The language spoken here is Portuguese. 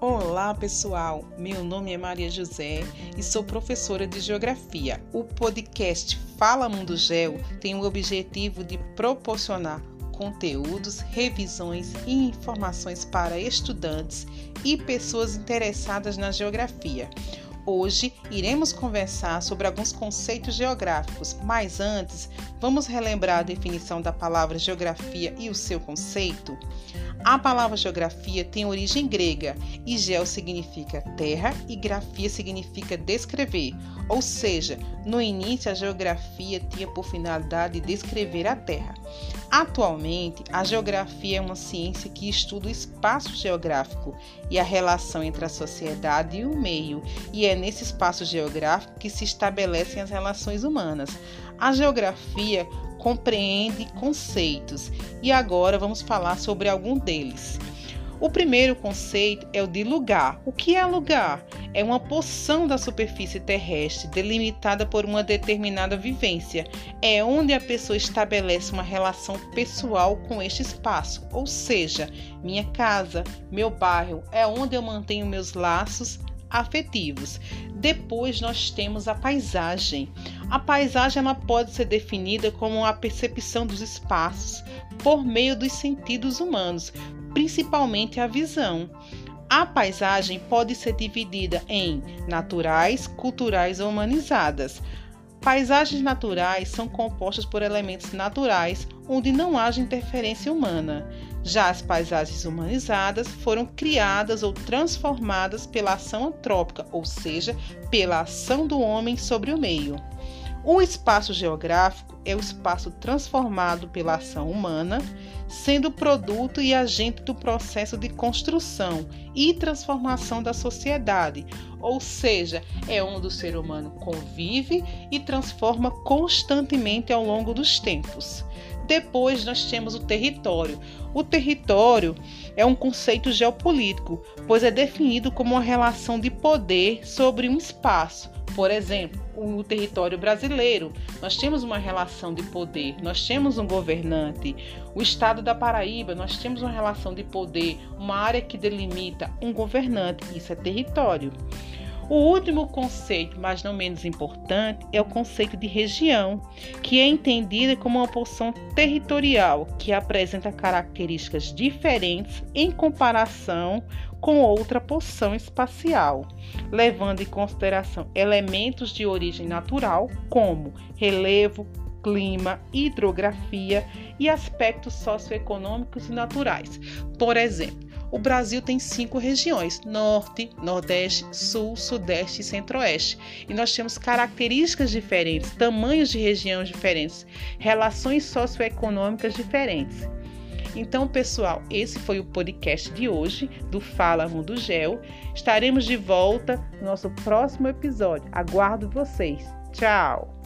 Olá, pessoal. Meu nome é Maria José e sou professora de Geografia. O podcast Fala Mundo Geo tem o objetivo de proporcionar conteúdos, revisões e informações para estudantes e pessoas interessadas na geografia. Hoje iremos conversar sobre alguns conceitos geográficos, mas antes, vamos relembrar a definição da palavra geografia e o seu conceito? A palavra geografia tem origem grega e geo significa terra e grafia significa descrever, ou seja, no início a geografia tinha por finalidade descrever a terra. Atualmente, a geografia é uma ciência que estuda o espaço geográfico e a relação entre a sociedade e o meio, e é nesse espaço geográfico que se estabelecem as relações humanas. A geografia compreende conceitos e agora vamos falar sobre algum deles. O primeiro conceito é o de lugar. O que é lugar? É uma porção da superfície terrestre delimitada por uma determinada vivência. É onde a pessoa estabelece uma relação pessoal com este espaço, ou seja, minha casa, meu bairro, é onde eu mantenho meus laços afetivos. Depois nós temos a paisagem. A paisagem ela pode ser definida como a percepção dos espaços por meio dos sentidos humanos, principalmente a visão. A paisagem pode ser dividida em naturais, culturais ou humanizadas. Paisagens naturais são compostas por elementos naturais onde não haja interferência humana. Já as paisagens humanizadas foram criadas ou transformadas pela ação antrópica, ou seja, pela ação do homem sobre o meio. O espaço geográfico é o espaço transformado pela ação humana, sendo produto e agente do processo de construção e transformação da sociedade, ou seja, é onde o ser humano convive e transforma constantemente ao longo dos tempos. Depois nós temos o território. O território é um conceito geopolítico, pois é definido como uma relação de poder sobre um espaço. Por exemplo, o território brasileiro, nós temos uma relação de poder, nós temos um governante. O estado da Paraíba, nós temos uma relação de poder, uma área que delimita um governante, isso é território. O último conceito, mas não menos importante, é o conceito de região, que é entendida como uma porção territorial que apresenta características diferentes em comparação com outra porção espacial, levando em consideração elementos de origem natural, como relevo, clima, hidrografia e aspectos socioeconômicos e naturais. Por exemplo, o Brasil tem cinco regiões: Norte, Nordeste, Sul, Sudeste e Centro-Oeste. E nós temos características diferentes, tamanhos de regiões diferentes, relações socioeconômicas diferentes. Então, pessoal, esse foi o podcast de hoje do Fala Mundo Gel. Estaremos de volta no nosso próximo episódio. Aguardo vocês. Tchau!